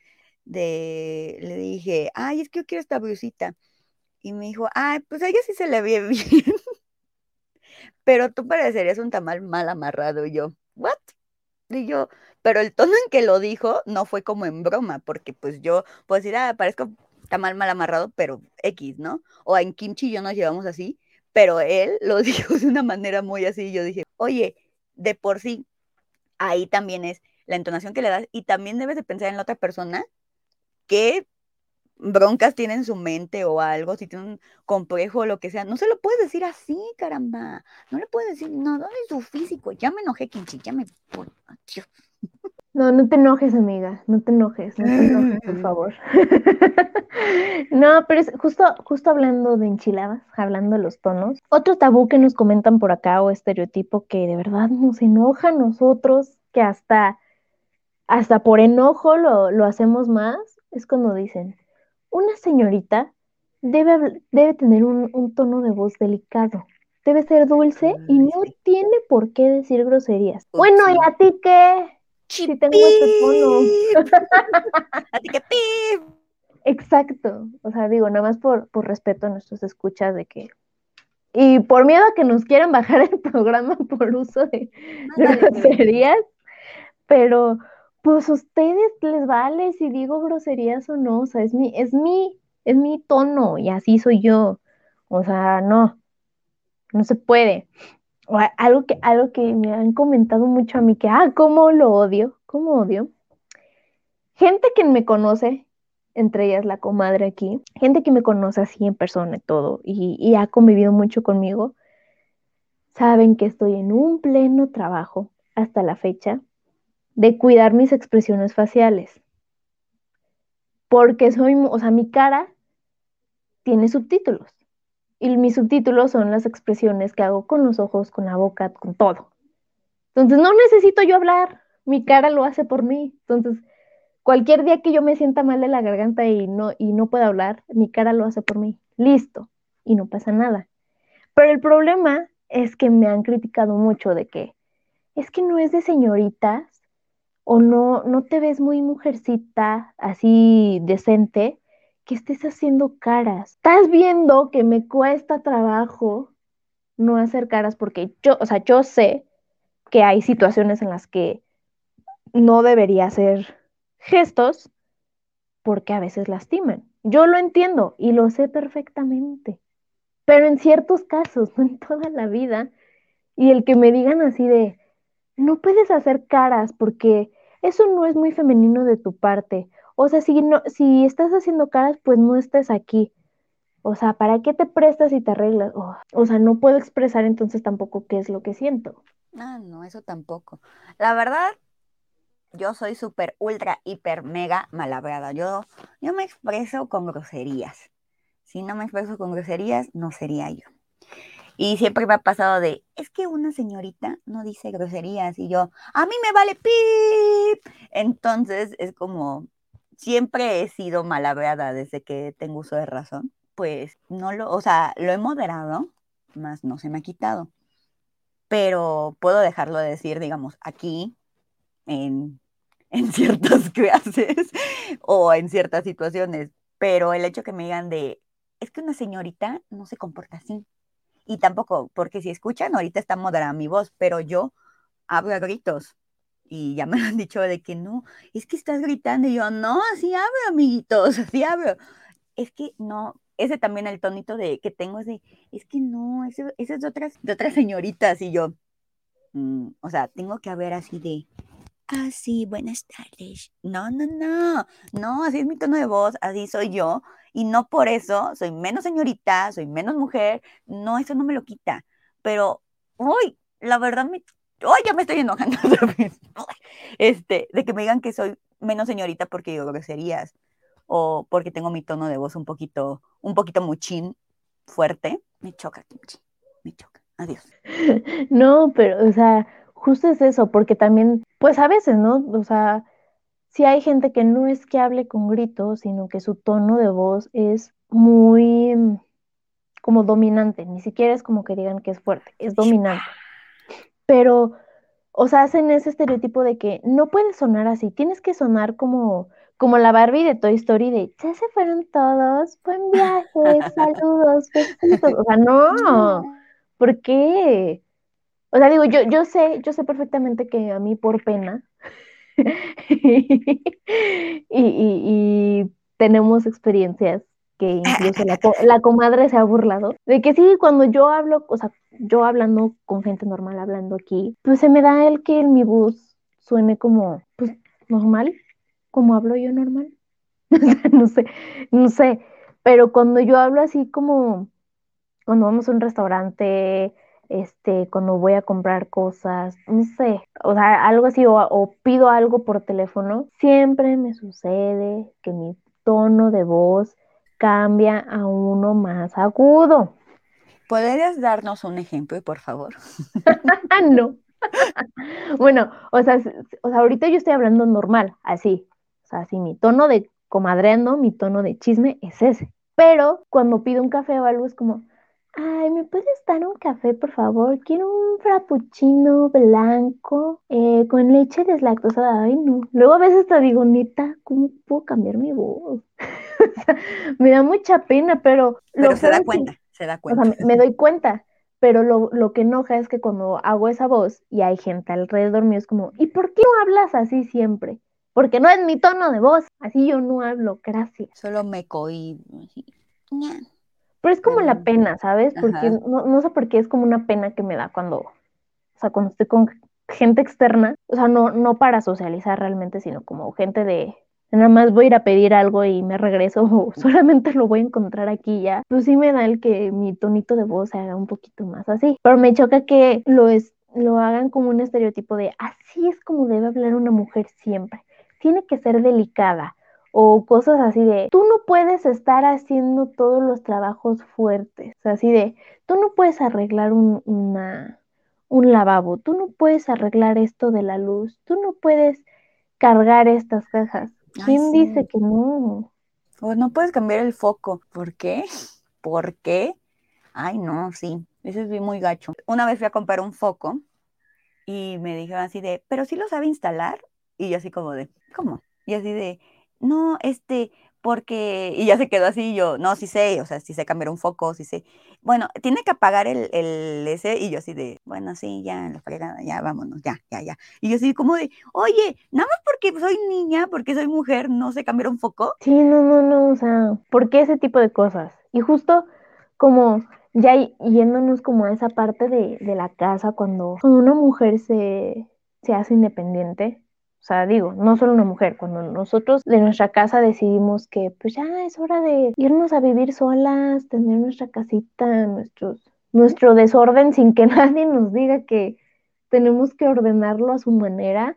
De, le dije, ay, es que yo quiero esta blusita. Y me dijo, ay, pues a ella sí se le ve (laughs) bien. Pero tú parecerías un tamal mal amarrado. Y yo, ¿what? Y yo, pero el tono en que lo dijo no fue como en broma, porque pues yo puedo decir, ah, parezco tamal mal amarrado, pero X, ¿no? O en kimchi yo nos llevamos así, pero él (laughs) lo dijo de una manera muy así. Yo dije, oye, de por sí, ahí también es la entonación que le das y también debes de pensar en la otra persona que broncas tiene en su mente o algo, si tiene un complejo o lo que sea, no se lo puedes decir así, caramba. No le puedes decir, no, ¿dónde es su físico? Ya me enojé, Kimchi, ya me... No, no te enojes, amiga, no te enojes, no te enojes, por (laughs) favor. (laughs) no, pero es justo, justo hablando de enchiladas, hablando de los tonos, otro tabú que nos comentan por acá o estereotipo que de verdad nos enoja a nosotros, que hasta, hasta por enojo lo, lo hacemos más, es cuando dicen, una señorita debe, debe tener un, tono de voz delicado. Debe ser dulce y no tiene por qué decir groserías. Bueno, ¿y a ti qué? Si tengo ese tono. (laughs) a ti qué pi. Exacto. O sea, digo, nada más por, por respeto a nuestros escuchas de que y por miedo a que nos quieran bajar el (laughs) programa por uso de, groserías, pero pues a ustedes les vale si digo groserías o no, o sea, es mi, es mi, es mi tono y así soy yo. O sea, no, no se puede. O algo que, algo que me han comentado mucho a mí, que, ah, cómo lo odio, cómo odio. Gente que me conoce, entre ellas la comadre aquí, gente que me conoce así en persona y todo, y, y ha convivido mucho conmigo, saben que estoy en un pleno trabajo hasta la fecha de cuidar mis expresiones faciales. Porque soy, o sea, mi cara tiene subtítulos. Y mis subtítulos son las expresiones que hago con los ojos, con la boca, con todo. Entonces no necesito yo hablar, mi cara lo hace por mí. Entonces, cualquier día que yo me sienta mal de la garganta y no, y no pueda hablar, mi cara lo hace por mí. Listo. Y no pasa nada. Pero el problema es que me han criticado mucho de que es que no es de señoritas o no, no te ves muy mujercita, así decente, que estés haciendo caras. Estás viendo que me cuesta trabajo no hacer caras porque yo, o sea, yo sé que hay situaciones en las que no debería hacer gestos porque a veces lastiman. Yo lo entiendo y lo sé perfectamente, pero en ciertos casos, (laughs) no en toda la vida, y el que me digan así de, no puedes hacer caras porque eso no es muy femenino de tu parte. O sea, si, no, si estás haciendo caras, pues no estés aquí. O sea, ¿para qué te prestas y te arreglas? Oh, o sea, no puedo expresar entonces tampoco qué es lo que siento. Ah, no, eso tampoco. La verdad, yo soy súper, ultra, hiper, mega malabrada. Yo, yo me expreso con groserías. Si no me expreso con groserías, no sería yo. Y siempre me ha pasado de, es que una señorita no dice groserías y yo, a mí me vale pip. Entonces es como, siempre he sido malhablada desde que tengo uso de razón. Pues no lo, o sea, lo he moderado, más no se me ha quitado. Pero puedo dejarlo de decir, digamos, aquí, en, (laughs) en ciertas (laughs) clases o en ciertas situaciones. Pero el hecho que me digan de, es que una señorita no se comporta así y tampoco, porque si escuchan, ahorita está moderada mi voz, pero yo hablo a gritos. Y ya me han dicho de que no, es que estás gritando. Y yo, no, así hablo, amiguitos, (laughs) así hablo. Es que no, ese también el tonito de que tengo es de, es que no, ese, es de otras, de otras señoritas. Y yo, mm, o sea, tengo que haber así de, ah, sí, buenas tardes. No, no, no, no, así es mi tono de voz, así soy yo. Y no por eso soy menos señorita, soy menos mujer, no, eso no me lo quita. Pero, uy, la verdad me... Uy, ya me estoy enojando (laughs) Este, de que me digan que soy menos señorita porque digo groserías o porque tengo mi tono de voz un poquito, un poquito muchín fuerte. Me choca, me choca. Adiós. (laughs) No, pero, o sea, justo es eso, porque también, pues a veces, ¿no? O sea, si hay gente que no es que hable con gritos, sino que su tono de voz es muy mm, como dominante, ni siquiera es como que digan que es fuerte, es dominante. Pero, o sea, hacen ese estereotipo de que no puedes sonar así, tienes que sonar como, como la Barbie de Toy Story de ya se fueron todos, buen viaje, (laughs) saludos, besitos. O sea, no, ¿por qué? O sea, digo, yo, yo sé, yo sé perfectamente que a mí por pena (laughs) y, tenemos experiencias que incluso la, comadre se ha burlado, de que sí, cuando yo hablo, o sea, yo hablando con gente normal, hablando aquí, pues se me da el que en mi voz suene como, pues, normal, como hablo yo normal. (laughs) no sé, no sé, pero cuando yo hablo así como, cuando vamos a un restaurante, este, cuando voy a comprar cosas, no sé, o sea, algo así, o, pido algo por teléfono, siempre me sucede que mi tono de voz cambia a uno más agudo. ¿Podrías darnos un ejemplo, por favor? (laughs) (laughs) no. (laughs) bueno, o sea, o sea, ahorita yo estoy hablando normal, así. O sea, así mi tono de comadreando, mi tono de chisme es ese. Pero cuando pido un café o algo es como, Ay, ¿me puedes dar un café, por favor? Quiero un frappuccino blanco eh, con leche deslactosada. Ay, no. Luego a veces te digo, neta, ¿cómo puedo cambiar mi voz? (laughs) me da mucha pena, pero... Pero se da cuenta, se da cuenta. O sea, me, doy cuenta, pero lo, lo, que enoja es que cuando hago esa voz y hay gente alrededor mío, es como, ¿y por qué no hablas así siempre? Porque no es mi tono de voz, así yo no hablo, gracias. Solo me coí. Pero es como la pena, ¿sabes? Porque no, sé por qué es como una pena que me da cuando, o sea, cuando estoy con gente externa, o sea, no, no para socializar realmente, sino como gente de, nada más voy a ir a pedir algo y me regreso o (laughs) solamente lo voy a encontrar aquí ya, pues sí me da el que mi tonito de voz se haga un poquito más así. Pero me choca que lo, es, lo hagan como un estereotipo de así es como debe hablar una mujer siempre. Tiene que ser delicada, o cosas así de, tú no puedes estar haciendo todos los trabajos fuertes, así de, tú no puedes arreglar un, una, un lavabo, tú no puedes arreglar esto de la luz, tú no puedes cargar estas cajas. ¿Quién dice que no? O no puedes cambiar el foco. ¿Por qué? ¿Por qué? Ay, no, sí. Eso es muy gacho. Una vez fui a comprar un foco y me dijeron así de, pero sí lo sabe instalar. Y yo así como de, ¿cómo? Y así de, no, este, porque, y ya se quedó así, yo, no, sí sé, o sea, sí sé cambiar un foco, sí sé. Bueno, tiene que apagar el, el ese, y yo así de, bueno, sí, ya, ya, vámonos, ya, ya, ya. Y yo así como de, oye, nada más porque soy niña, porque soy mujer, no sé cambiar un foco. Sí, no, no, no, o sea, ¿por qué ese tipo de cosas? Y justo como ya yéndonos como a esa parte de, de la casa, cuando, cuando una mujer se, se hace independiente, o sea, digo, no solo una mujer, cuando nosotros de nuestra casa decidimos que pues ya es hora de irnos a vivir solas, tener nuestra casita, nuestros, nuestro desorden sin que (laughs) nadie nos diga que tenemos que ordenarlo a su manera.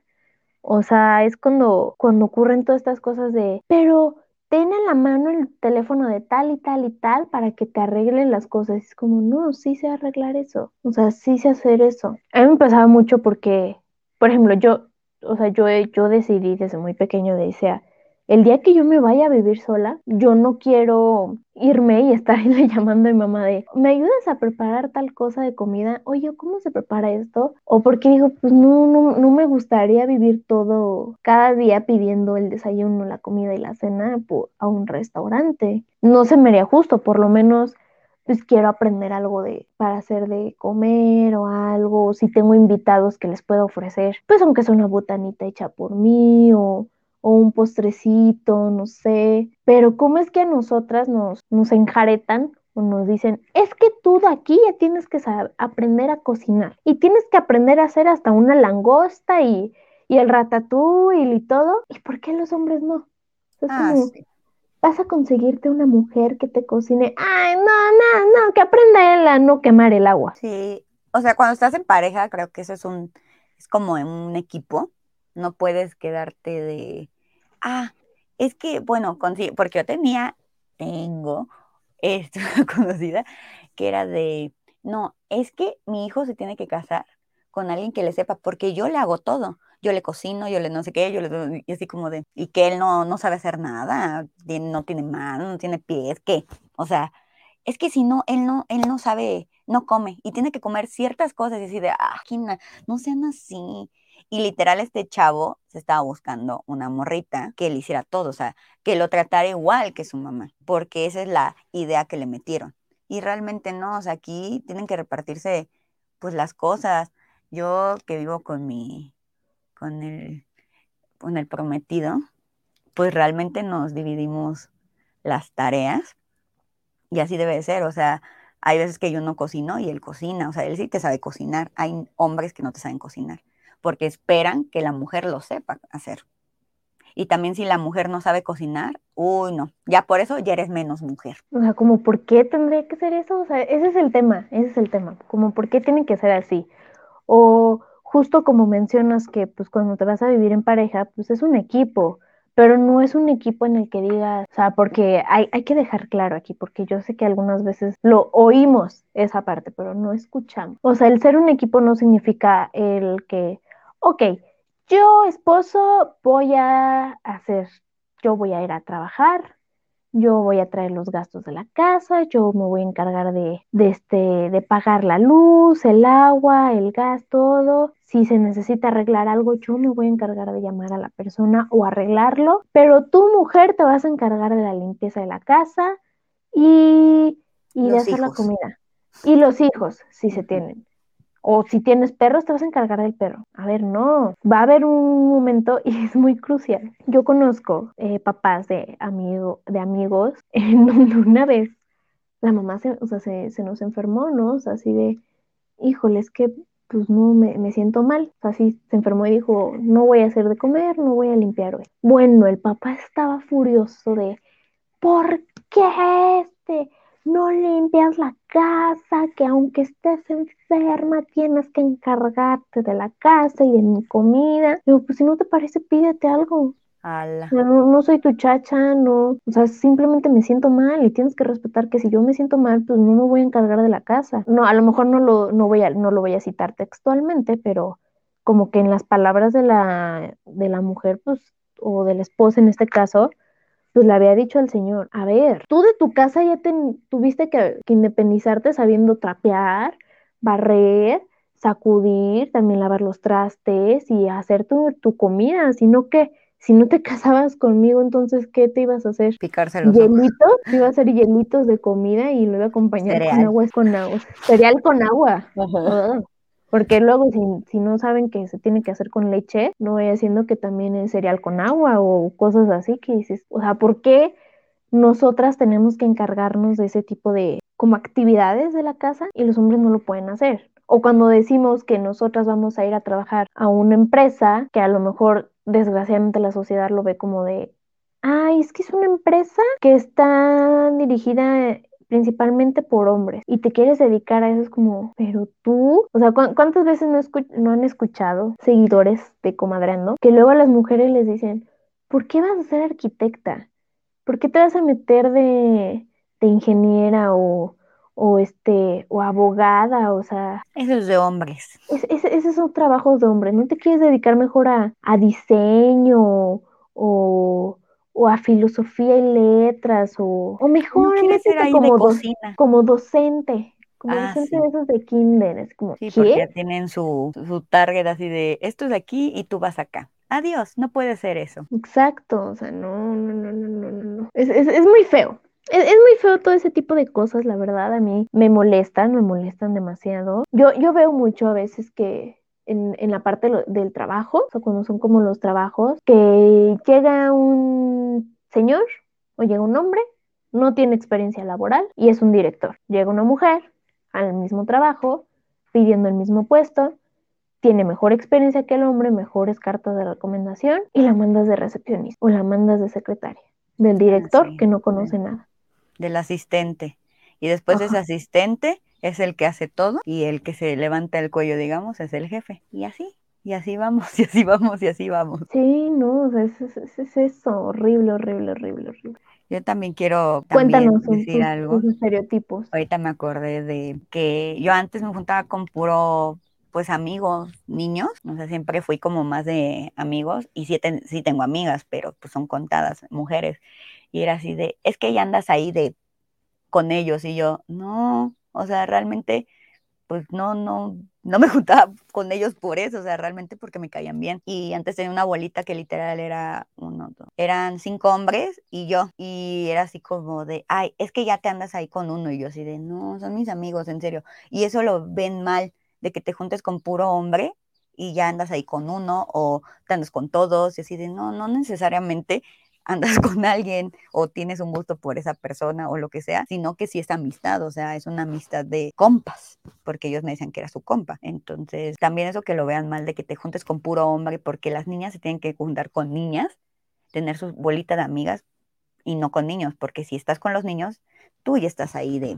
O sea, es cuando, cuando ocurren todas estas cosas de, pero ten en la mano el teléfono de tal y tal y tal para que te arreglen las cosas. Es como, no, sí sé arreglar eso. O sea, sí sé hacer eso. A mí me pasaba mucho porque, por ejemplo, yo, o sea, yo, yo decidí desde muy pequeño, decía, el día que yo me vaya a vivir sola, yo no quiero irme y estarle (laughs) llamando a mi mamá de, ¿me ayudas a preparar tal cosa de comida? Oye, ¿cómo se prepara esto? O porque digo, pues no, no, no me gustaría vivir todo cada día pidiendo el desayuno, la comida y la cena a un restaurante. No se me haría justo, por lo menos pues quiero aprender algo de para hacer de comer o algo, si tengo invitados que les puedo ofrecer, pues aunque sea una botanita hecha por mí o, un postrecito, no sé, pero cómo es que a nosotras nos, nos enjaretan o nos dicen, es que tú de aquí ya tienes que aprender a cocinar y tienes que aprender a hacer hasta una langosta y, y el ratatouille y todo. ¿Y por qué los hombres no? Es Ah, como, sí. Vas a conseguirte una mujer que te cocine. Ay, no, no, no, que aprenda él a no quemar el agua. Sí, o sea, cuando estás en pareja, creo que eso es un, es como en un equipo, no puedes quedarte de, ah, es que, bueno, porque yo tenía, tengo, esto, (laughs) conocida, que era de, no, es que mi hijo se tiene que casar con alguien que le sepa, porque yo le hago todo, yo le cocino, yo le no sé qué, yo le, y así como de, y que él no, no sabe hacer nada, no tiene manos, no tiene pies, ¿qué? O sea, es que si no, él no, él no sabe, no come y tiene que comer ciertas cosas y así de, ah, Gina, no sean así. Y literal este chavo se estaba buscando una morrita que le hiciera todo, o sea, que lo tratara igual que su mamá, porque esa es la idea que le metieron. Y realmente no, o sea, aquí tienen que repartirse pues las cosas. Yo que vivo con mi, con el, con el prometido, pues realmente nos dividimos las tareas y así debe de ser, o sea, hay veces que yo no cocino y él cocina, o sea, él sí te sabe cocinar. Hay hombres que no te saben cocinar, porque esperan que la mujer lo sepa hacer. Y también si la mujer no sabe cocinar, uy, no, ya por eso ya eres menos mujer. O sea, como, ¿por qué tendría que ser eso? O sea, ese es el tema, ese es el tema. Como, ¿por qué tiene que ser así? O justo como mencionas que, pues, cuando te vas a vivir en pareja, pues es un equipo, pero no es un equipo en el que digas, o sea, porque hay, hay que dejar claro aquí, porque yo sé que algunas veces lo oímos esa parte, pero no escuchamos. O sea, el ser un equipo no significa el que, ok, yo, esposo, voy a hacer, yo voy a ir a trabajar, yo voy a traer los gastos de la casa, yo me voy a encargar de, de, este, de pagar la luz, el agua, el gas, todo. Si se necesita arreglar algo, yo me voy a encargar de llamar a la persona o arreglarlo, pero tu mujer te vas a encargar de la limpieza de la casa y, y de hacer la comida. Y los hijos, si se tienen. O si tienes perros, te vas a encargar del perro. A ver, no. Va a haber un momento (laughs) y es muy crucial. Yo conozco eh, papás de, amigo, de amigos (laughs) en donde una vez la mamá se, o sea, se, se, nos enfermó, ¿no? O sea, así de, híjole, es que pues no me, me siento mal. O así se enfermó y dijo, no voy a hacer de comer, no voy a limpiar hoy. Bueno, el papá estaba furioso de, ¿por qué este? No limpias la casa, que aunque estés enferma tienes que encargarte de la casa y de mi comida. Digo, pues si no te parece, pídete algo. No, no, soy tu chacha, no, o sea, simplemente me siento mal y tienes que respetar que si yo me siento mal, pues no me voy a encargar de la casa. No, a lo mejor no lo, no voy a, no lo voy a citar textualmente, pero como que en las palabras de la, de la mujer, pues, o de la esposa en este caso, pues le había dicho al señor, a ver, tú de tu casa ya te, tuviste que, que independizarte sabiendo trapear, barrer, sacudir, también lavar los trastes y hacer tu, tu comida, sino que si no te (laughs) casabas conmigo, entonces, ¿qué te ibas a hacer? Picarse los ¿Hielitos? Te iba a hacer hielitos de comida y lo iba a acompañar Cereal. con agua, con agua. Cereal con agua. Uh, porque luego, si, si, no saben que se tiene que hacer con leche, no voy haciendo que también es cereal con agua o cosas así que dices, o sea, ¿por qué nosotras tenemos que encargarnos de ese tipo de como actividades de la casa y los hombres no lo pueden hacer? O cuando decimos que nosotras vamos a ir a trabajar a una empresa que a lo mejor desgraciadamente la sociedad lo ve como de, ay, es que es una empresa que está dirigida principalmente por hombres y te quieres dedicar a eso es como, pero tú, o sea, ¿cu ¿cuántas veces no, no, han escuchado seguidores de Comadreando que luego a las mujeres les dicen, ¿por qué vas a ser arquitecta? ¿Por qué te vas a meter de, de ingeniera o, o este o abogada, o sea, eso es de hombres. Es, es, esos son trabajos de hombres. ¿No te quieres dedicar mejor a, a diseño o, o, a filosofía y letras o, o mejor ¿No métete ser ahí como, de do, como docente? Como Ah, sí. de esos de kinder, es como, Sí, ¿qué? porque ya tienen su, su target así de esto es aquí y tú vas acá. Adiós, no puede ser eso. Exacto, o sea, no, no, no, no, no, no, no. Es, es, es muy feo. Es, es, muy feo todo ese tipo de cosas, la verdad, a mí me molestan, me molestan demasiado. Yo, yo veo mucho a veces que en, en la parte del trabajo, o cuando son como los trabajos, que llega un señor o llega un hombre, no tiene experiencia laboral y es un director. Llega una mujer al mismo trabajo, pidiendo el mismo puesto, tiene mejor experiencia que el hombre, mejores cartas de recomendación y la mandas de recepcionista o la mandas de secretaria, del director que no conoce nada. Del asistente. Y después ese asistente es el que hace todo y el que se levanta el cuello, digamos, es el jefe. Y así, y así vamos, (laughs) y así vamos, y así vamos. Sí, no, es, es, eso, horrible, horrible, horrible, horrible. Yo también quiero Cuéntanos decir algo. estereotipos. Ahorita me acordé de que yo antes me juntaba con puro pues amigos, niños, o sea, siempre fui como más de amigos y sí, sí tengo amigas, pero pues son contadas mujeres. Y era así de, es que ya andas ahí de con ellos y yo, no, o sea, realmente pues no, no, no me (laughs) juntaba con ellos por eso, o sea, realmente porque me caían bien. Y antes tenía una abuelita que literal era uno, eran cinco hombres y yo, y era así como de, ay, es que ya te andas ahí con uno, y yo así de, no, son mis amigos, en serio. Y eso lo ven mal, de que te juntes con puro hombre y ya andas ahí con uno o te andas con todos y así de, no, no necesariamente andas (laughs) con alguien o tienes un gusto por esa persona o lo que sea, sino que sí es amistad, o sea, es una amistad de compas, porque ellos me decían que era su compa. Entonces, también eso que lo vean mal de que te juntes con puro hombre, porque las niñas se tienen que juntar con niñas, tener su bolita de amigas y no con niños, porque si estás con los niños, tú ya estás ahí de,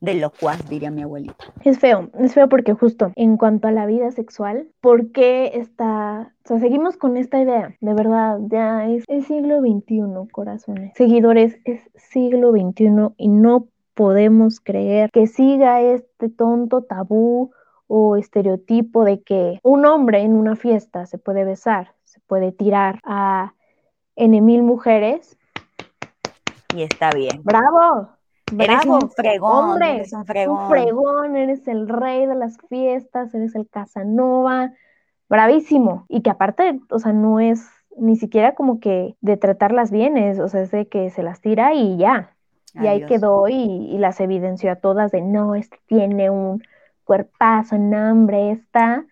de locuaz, diría mi abuelita. Es feo, es feo porque justo en cuanto a la vida sexual, ¿por qué está, o sea, seguimos con esta idea, de verdad, ya es el siglo XXI, corazones. Seguidores, es siglo XXI y no podemos creer que siga este tonto tabú o estereotipo de que un hombre en una fiesta se puede besar, se puede tirar a en mil mujeres. Y está bien. ¡Bravo! Eres un fregón, hombre, eres un fregón. Un fregón, eres el rey de las fiestas, eres el Casanova, bravísimo. Y que aparte, o sea, no es ni siquiera como que de tratarlas bien, es, o sea, es de que se las tira y ya. Y ahí quedó y, las evidenció a todas de no, este tiene un cuerpazo, no, hombre, está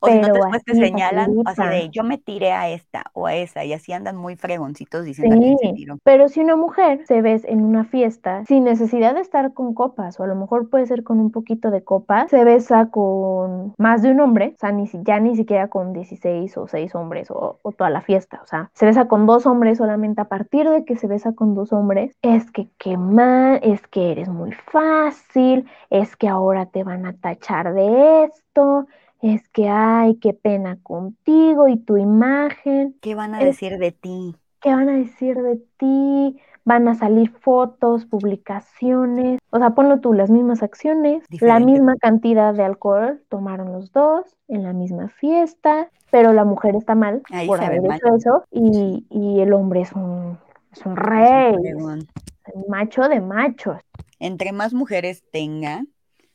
o si no, después te señalan así de yo me tiré a esta o a esa y así andan muy fregoncitos diciendo que se tiró. Pero si una mujer se ves en una fiesta sin necesidad de estar con copas o a lo mejor puede ser con un poquito de copas, se besa con más de un hombre, o sea, ni, ya ni siquiera con 16 o 6 hombres o, o toda la fiesta, o sea, se besa con dos hombres solamente a partir de que se besa con dos hombres, es que qué mal, es que eres muy fácil, es que ahora te van a tachar de esto, es que, ay, qué pena contigo y tu imagen. ¿Qué van a decir de ti? ¿Qué van a decir de ti? Van a salir fotos, publicaciones, o sea, ponlo tú, las mismas acciones, la misma cantidad de alcohol tomaron los dos en la misma fiesta, pero la mujer está mal por haber hecho eso y, y, el hombre es un, es un rey, macho de machos. Entre más mujeres tenga,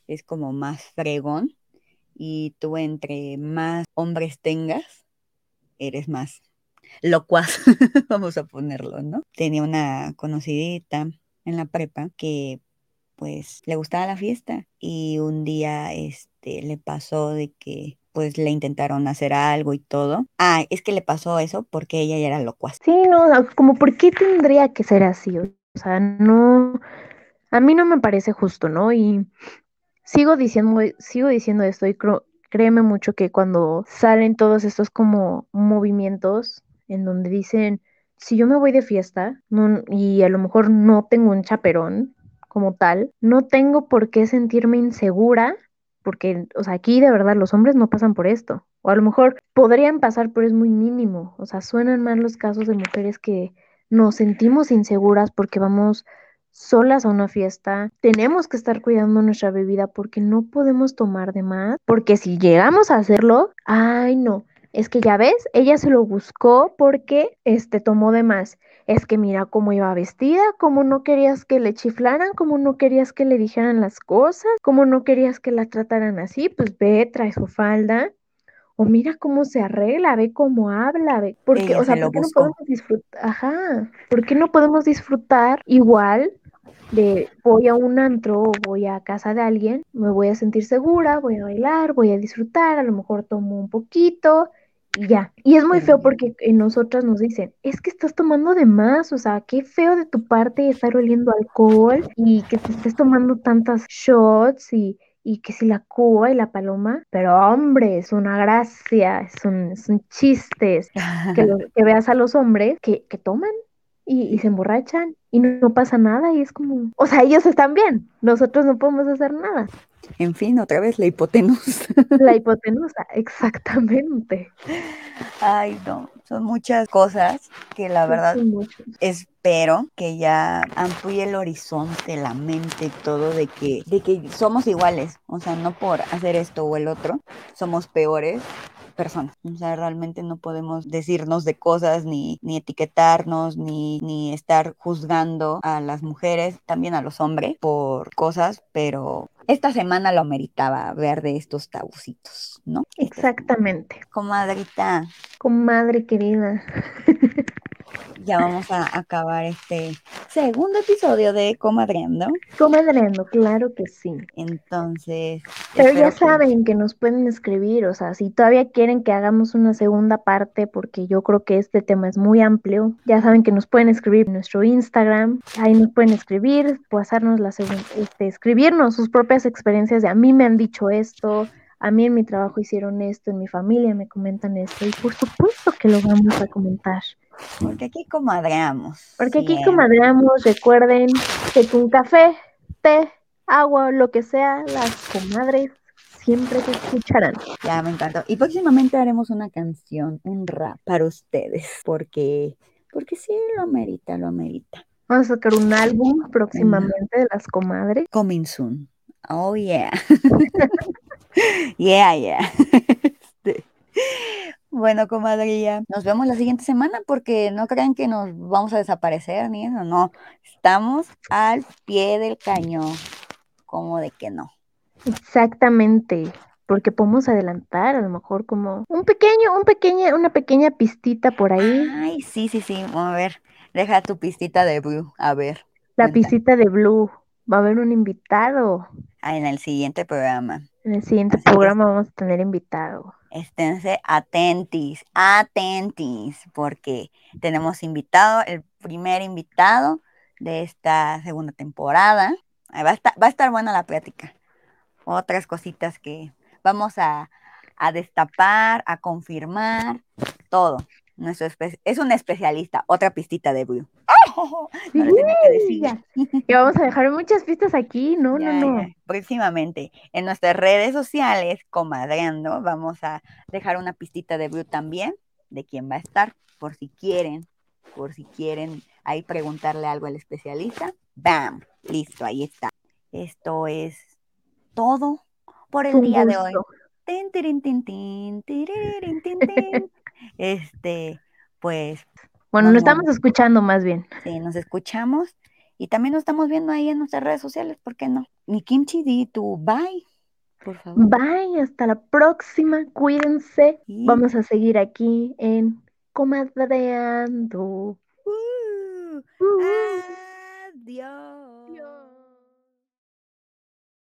es como más fregón y tú entre más hombres tengas, eres más locuaz, (laughs) vamos a ponerlo, ¿no? Tenía una conocidita en la prepa que pues le gustaba la fiesta y un día este le pasó de que pues le intentaron hacer algo y todo. Ah, es que le pasó eso porque ella ya era locuaz. Sí, no, como por qué tendría que ser así, o sea, no a mí no me parece justo, ¿no? Y sigo diciendo, sigo diciendo esto y créeme mucho que cuando salen todos estos como movimientos en donde dicen, si yo me voy de fiesta y a lo mejor no tengo un chaperón como tal, no tengo por qué sentirme insegura, porque, o sea, aquí de verdad los hombres no pasan por esto, o a lo mejor podrían pasar, pero es muy mínimo, o sea, suenan más los casos de mujeres que nos sentimos inseguras porque vamos solas a una fiesta, tenemos que estar cuidando nuestra bebida porque no podemos tomar de más, porque si llegamos a hacerlo, ay no, es que ya ves, ella se lo buscó porque este tomó de más. Es que mira cómo iba vestida, cómo no querías que le chiflaran, cómo no querías que le dijeran las cosas, cómo no querías que la trataran así, pues ve, trae su falda. O mira cómo se arregla, ve cómo habla, ve. Porque, o sea, ¿por qué no podemos disfrutar? Ajá, ¿por qué no podemos disfrutar igual de voy a un antro o voy a casa de alguien, me voy a sentir segura, voy a bailar, voy a disfrutar, a lo mejor tomo un poquito y ya. Y es muy feo porque en nosotras nos dicen, es que estás tomando de más, o sea, qué feo de tu parte estar oliendo alcohol y que te estés tomando tantas shots y, y que si la cuba y la paloma, pero hombre, es una gracia, es un, es un chiste, que, lo- (laughs) que veas a los hombres que, que toman y, y se emborrachan y no, no pasa nada y es como, o sea, ellos están bien, nosotros no podemos hacer nada. En fin, otra vez la hipotenusa. (laughs) La (laughs) hipotenusa, exactamente. Ay, no, son muchas cosas que la verdad espero que ya amplíe el horizonte, la mente, todo de que, de que somos iguales. O sea, no por hacer esto o el otro, somos peores personas. O sea, realmente no podemos decirnos de cosas, ni, ni etiquetarnos, ni, ni estar juzgando a las mujeres, también a los hombres, por cosas, pero esta semana lo meritaba ver de estos tabucitos, ¿no? Semana. Exactamente. Comadrita, Comadre querida. (laughs) ya vamos a acabar este segundo episodio de Comadreando. Comadreando, claro que sí. Entonces, Pero ya que- saben que nos pueden escribir, o sea, si todavía quieren que hagamos una segunda parte, porque yo creo que este tema es muy amplio, ya saben que nos pueden escribir en nuestro Instagram, ahí nos pueden escribir, pasarnos la segunda, este, escribirnos sus propias experiencias de a mí me han dicho esto, a mí en mi trabajo hicieron esto, en mi familia me comentan esto, y por supuesto que lo vamos a comentar. Porque aquí comadreamos. Porque aquí siempre. comadreamos, recuerden que con café, té, agua, lo que sea, las comadres siempre te escucharán. Ya me encantó. Y próximamente haremos una canción, un rap para ustedes, porque, porque sí lo amerita, lo amerita. Vamos a sacar un álbum próximamente de las comadres. Coming soon. Oh yeah. (laughs) yeah, yeah. (laughs) Bueno, comadrilla, nos vemos la siguiente semana porque no crean que nos vamos a desaparecer ni eso, no. Estamos al pie del cañón. como de que no? Exactamente, porque podemos adelantar a lo mejor como un pequeño, un pequeña, una pequeña pistita por ahí, Ay, sí, sí, sí. A ver, deja tu pistita de Blue. A ver, la cuenta. pistita de Blue. Va a haber un invitado. Ah, en el siguiente programa. En el siguiente Así programa vamos a tener invitado. Esténse atentis, atentis, porque tenemos invitado, el primer invitado de esta segunda temporada. Va a estar, va a estar buena la plática. Otras cositas que vamos a, a destapar, a confirmar, todo. Nuestro es un especialista, otra pistita de Blue. No le tenía que decir. Ya. Y vamos a dejar muchas pistas aquí. No, Ya, no, no. ya. Próximamente en nuestras redes sociales, comadreando, vamos a dejar una pistita de Blue también de quién va a estar, por si quieren, por si quieren ahí preguntarle algo al especialista. ¡Bam! Listo, ahí está. Esto es todo por el un día de hoy. Tin, tirin, tin, tin, tin. Este, pues. Bueno, nos estamos escuchando más bien. Sí, nos escuchamos. Y también nos estamos viendo ahí en nuestras redes sociales, ¿por qué no? Mi kimchi, di tu bye, por favor. Bye, hasta la próxima, cuídense. Vamos a seguir aquí en Comadreando. Uh. uh. Adiós. Adiós.